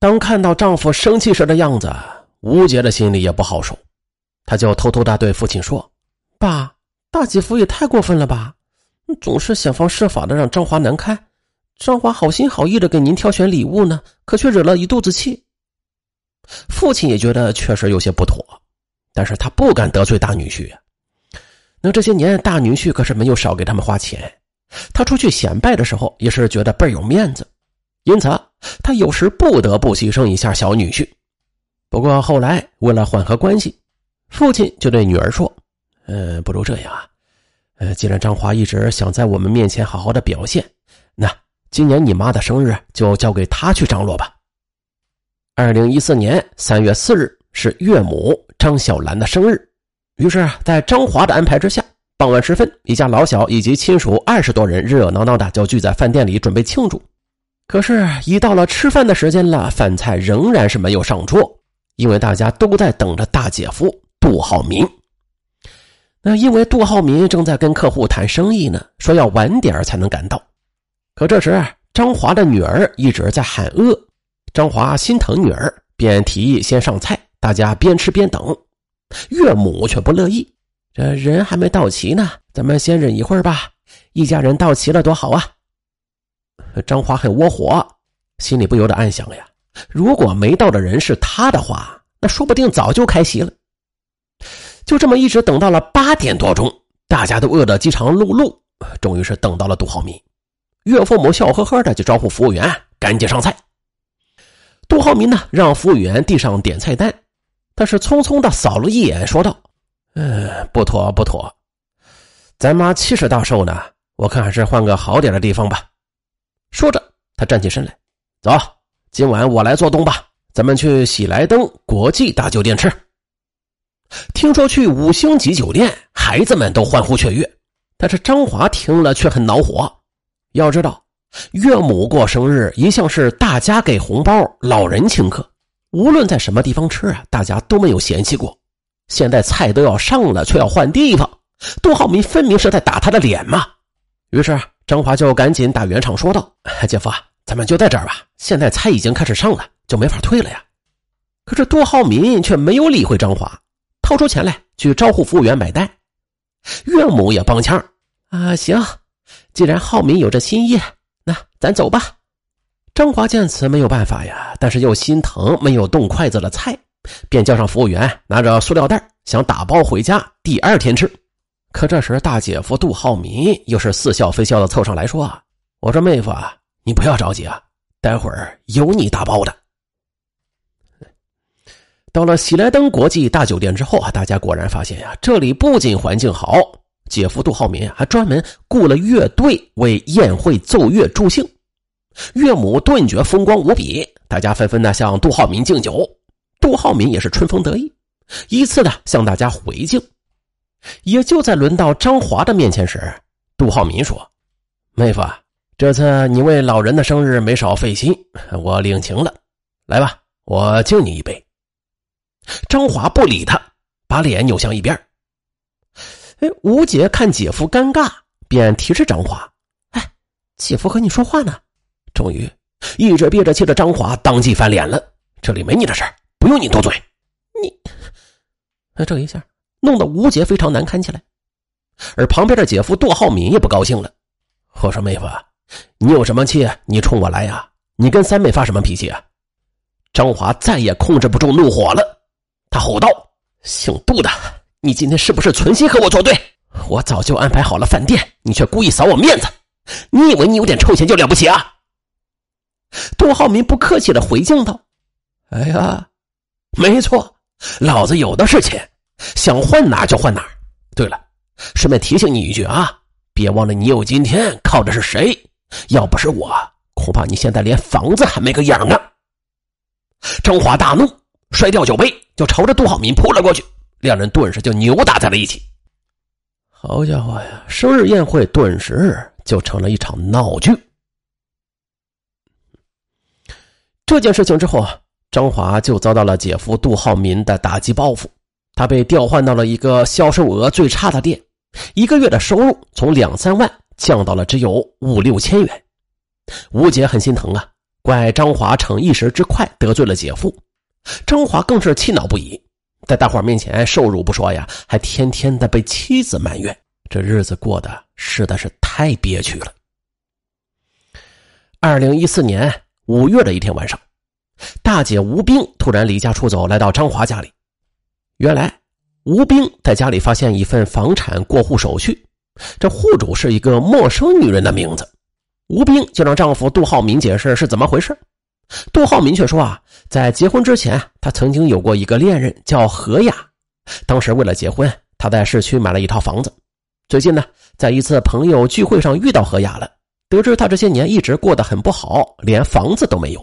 当看到丈夫生气时的样子，吴杰的心里也不好受，他就偷偷的对父亲说：“爸，大姐夫也太过分了吧，总是想方设法的让张华难堪。张华好心好意的给您挑选礼物呢，可却惹了一肚子气。”父亲也觉得确实有些不妥，但是他不敢得罪大女婿。那这些年，大女婿可是没有少给他们花钱。他出去显摆的时候，也是觉得倍儿有面子，因此他有时不得不牺牲一下小女婿。不过后来为了缓和关系，父亲就对女儿说：“呃，不如这样啊，呃，既然张华一直想在我们面前好好的表现，那今年你妈的生日就交给他去张罗吧。”二零一四年三月四日是岳母张小兰的生日，于是，在张华的安排之下。傍晚时分，一家老小以及亲属二十多人热热闹闹的就聚在饭店里准备庆祝。可是，一到了吃饭的时间了，饭菜仍然是没有上桌，因为大家都在等着大姐夫杜浩民。那因为杜浩民正在跟客户谈生意呢，说要晚点才能赶到。可这时，张华的女儿一直在喊饿，张华心疼女儿，便提议先上菜，大家边吃边等。岳母却不乐意。这人还没到齐呢，咱们先忍一会儿吧。一家人到齐了多好啊！张华很窝火，心里不由得暗想呀：如果没到的人是他的话，那说不定早就开席了。就这么一直等到了八点多钟，大家都饿得饥肠辘辘，终于是等到了杜浩民。岳父母笑呵呵的就招呼服务员赶紧上菜。杜浩民呢，让服务员递上点菜单，但是匆匆的扫了一眼，说道。嗯，不妥不妥，咱妈七十大寿呢，我看还是换个好点的地方吧。说着，他站起身来，走，今晚我来做东吧，咱们去喜来登国际大酒店吃。听说去五星级酒店，孩子们都欢呼雀跃，但是张华听了却很恼火。要知道，岳母过生日一向是大家给红包，老人请客，无论在什么地方吃啊，大家都没有嫌弃过。现在菜都要上了，却要换地方，杜浩民分明是在打他的脸嘛！于是张华就赶紧打圆场说道：“ 姐夫，咱们就在这儿吧。现在菜已经开始上了，就没法退了呀。”可是杜浩民却没有理会张华，掏出钱来去招呼服务员买单。岳母也帮腔：“啊，行，既然浩民有这心意，那咱走吧。”张华见此没有办法呀，但是又心疼没有动筷子的菜。便叫上服务员，拿着塑料袋想打包回家，第二天吃。可这时大姐夫杜浩民又是似笑非笑的凑上来说：“啊我说妹夫啊，你不要着急啊，待会儿有你打包的。”到了喜来登国际大酒店之后啊，大家果然发现呀，这里不仅环境好，姐夫杜浩民还专门雇了乐队为宴会奏乐助兴，岳母顿觉风光无比，大家纷纷的向杜浩民敬酒。杜浩民也是春风得意，依次的向大家回敬。也就在轮到张华的面前时，杜浩民说：“妹夫，这次你为老人的生日没少费心，我领情了。来吧，我敬你一杯。”张华不理他，把脸扭向一边。哎，吴姐看姐夫尴尬，便提示张华：“哎，姐夫和你说话呢。”终于，一直憋着气的张华当即翻脸了：“这里没你的事。”不用你多嘴，你，哎这一下弄得吴杰非常难堪起来，而旁边的姐夫杜浩敏也不高兴了。我说妹夫，你有什么气？你冲我来呀！你跟三妹发什么脾气啊？张华再也控制不住怒火了，他吼道：“姓杜的，你今天是不是存心和我作对？我早就安排好了饭店，你却故意扫我面子，你以为你有点臭钱就了不起啊？”杜浩民不客气的回敬道：“哎呀。”没错，老子有的是钱，想换哪就换哪。对了，顺便提醒你一句啊，别忘了你有今天靠的是谁？要不是我，恐怕你现在连房子还没个影呢。张华大怒，摔掉酒杯，就朝着杜浩民扑了过去，两人顿时就扭打在了一起。好家伙呀，生日宴会顿时就成了一场闹剧。这件事情之后啊。张华就遭到了姐夫杜浩民的打击报复，他被调换到了一个销售额最差的店，一个月的收入从两三万降到了只有五六千元。吴姐很心疼啊，怪张华逞一时之快得罪了姐夫，张华更是气恼不已，在大伙面前受辱不说呀，还天天的被妻子埋怨，这日子过得实在是太憋屈了。二零一四年五月的一天晚上，大姐吴冰突然离家出走，来到张华家里。原来，吴冰在家里发现一份房产过户手续，这户主是一个陌生女人的名字。吴冰就让丈夫杜浩民解释是怎么回事，杜浩民却说啊，在结婚之前，他曾经有过一个恋人叫何雅，当时为了结婚，他在市区买了一套房子。最近呢，在一次朋友聚会上遇到何雅了，得知她这些年一直过得很不好，连房子都没有，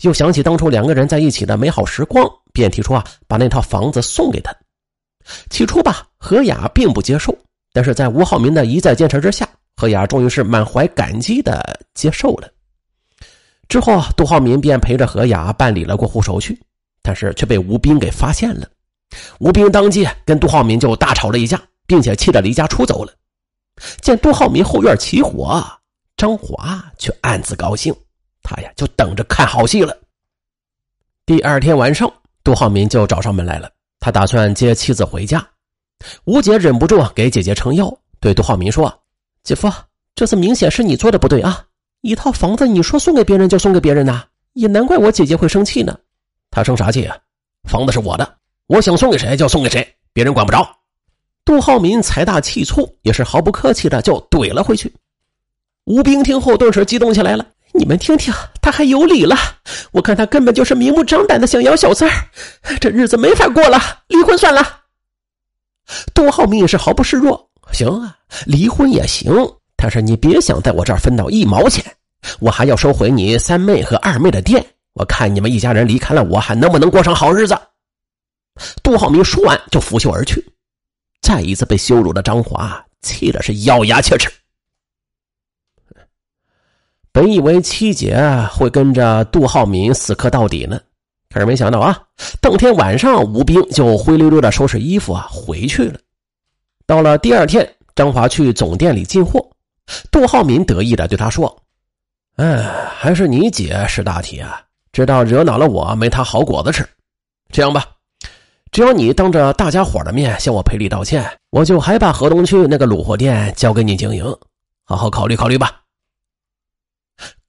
又想起当初两个人在一起的美好时光，便提出啊，把那套房子送给他。起初吧，何雅并不接受，但是在吴浩民的一再坚持之下。何雅终于是满怀感激的接受了。之后，杜浩民便陪着何雅办理了过户手续，但是却被吴斌给发现了。吴斌当即跟杜浩民就大吵了一架，并且气得离家出走了。见杜浩民后院起火，张华却暗自高兴，他呀就等着看好戏了。第二天晚上，杜浩民就找上门来了，他打算接妻子回家。吴姐忍不住啊给姐姐撑腰，对杜浩民说。姐夫，这次明显是你做的不对啊！一套房子，你说送给别人就送给别人呐，也难怪我姐姐会生气呢。她生啥气啊？房子是我的，我想送给谁就送给谁，别人管不着。杜浩民财大气粗，也是毫不客气的就怼了回去。吴兵听后顿时激动起来了：“你们听听，他还有理了！我看他根本就是明目张胆的想要小三儿，这日子没法过了，离婚算了。”杜浩明也是毫不示弱。行啊，离婚也行，但是你别想在我这儿分到一毛钱，我还要收回你三妹和二妹的店。我看你们一家人离开了我，还能不能过上好日子？杜浩明说完就拂袖而去。再一次被羞辱的张华气的是咬牙切齿。本以为七姐会跟着杜浩民死磕到底呢，可是没想到啊，当天晚上吴兵就灰溜溜的收拾衣服啊回去了。到了第二天，张华去总店里进货，杜浩民得意的对他说：“哎，还是你姐识大体啊，知道惹恼了我，没她好果子吃。这样吧，只要你当着大家伙的面向我赔礼道歉，我就还把河东区那个卤货店交给你经营，好好考虑考虑吧。”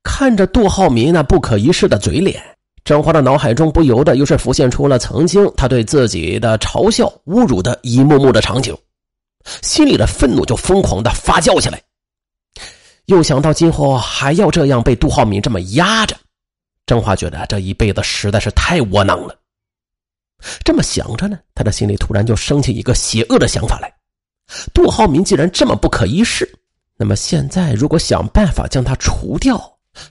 看着杜浩民那不可一世的嘴脸，张华的脑海中不由得又是浮现出了曾经他对自己的嘲笑、侮辱的一幕幕的场景。心里的愤怒就疯狂的发酵起来，又想到今后还要这样被杜浩民这么压着，张华觉得这一辈子实在是太窝囊了。这么想着呢，他的心里突然就升起一个邪恶的想法来：杜浩民既然这么不可一世，那么现在如果想办法将他除掉，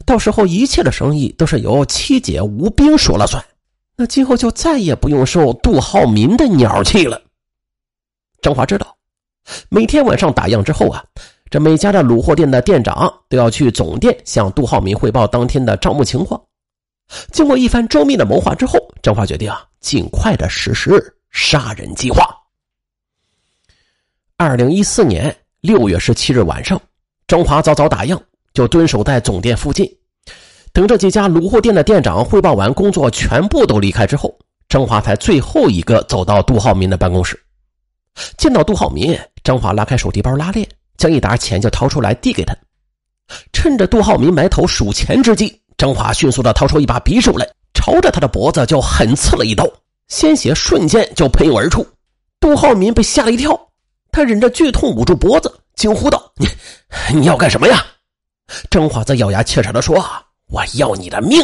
到时候一切的生意都是由七姐吴冰说了算，那今后就再也不用受杜浩民的鸟气了。张华知道。每天晚上打烊之后啊，这每家的卤货店的店长都要去总店向杜浩民汇报当天的账目情况。经过一番周密的谋划之后，张华决定啊，尽快的实施杀人计划。二零一四年六月十七日晚上，张华早早打烊，就蹲守在总店附近，等这几家卤货店的店长汇报完工作，全部都离开之后，张华才最后一个走到杜浩民的办公室。见到杜浩民，张华拉开手提包拉链，将一沓钱就掏出来递给他。趁着杜浩民埋头数钱之际，张华迅速的掏出一把匕首来，朝着他的脖子就狠刺了一刀，鲜血瞬间就喷涌而出。杜浩民被吓了一跳，他忍着剧痛捂住脖子，惊呼道：“你你要干什么呀？”张华则咬牙切齿的说：“我要你的命！”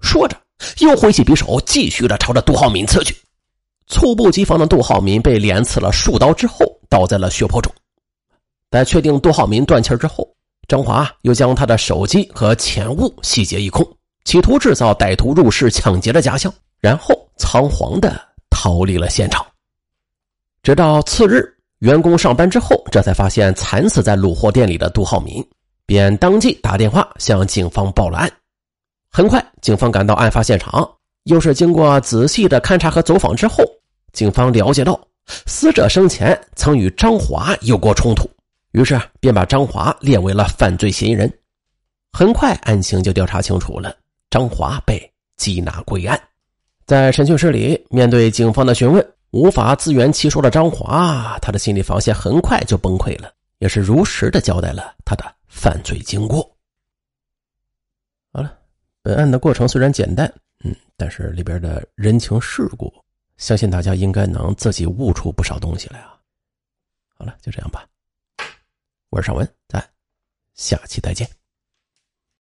说着，又挥起匕首，继续的朝着杜浩民刺去。猝不及防的杜浩民被连刺了数刀之后，倒在了血泊中。在确定杜浩民断气之后，张华又将他的手机和钱物洗劫一空，企图制造歹徒入室抢劫的假象，然后仓皇的逃离了现场。直到次日，员工上班之后，这才发现惨死在卤货店里的杜浩民，便当即打电话向警方报了案。很快，警方赶到案发现场，又是经过仔细的勘查和走访之后。警方了解到，死者生前曾与张华有过冲突，于是便把张华列为了犯罪嫌疑人。很快案情就调查清楚了，张华被缉拿归案。在审讯室里，面对警方的询问，无法自圆其说的张华，他的心理防线很快就崩溃了，也是如实的交代了他的犯罪经过。好了，本案的过程虽然简单，嗯，但是里边的人情世故，相信大家应该能自己悟出不少东西来啊。好了，就这样吧。我是尚文，咱下期再见。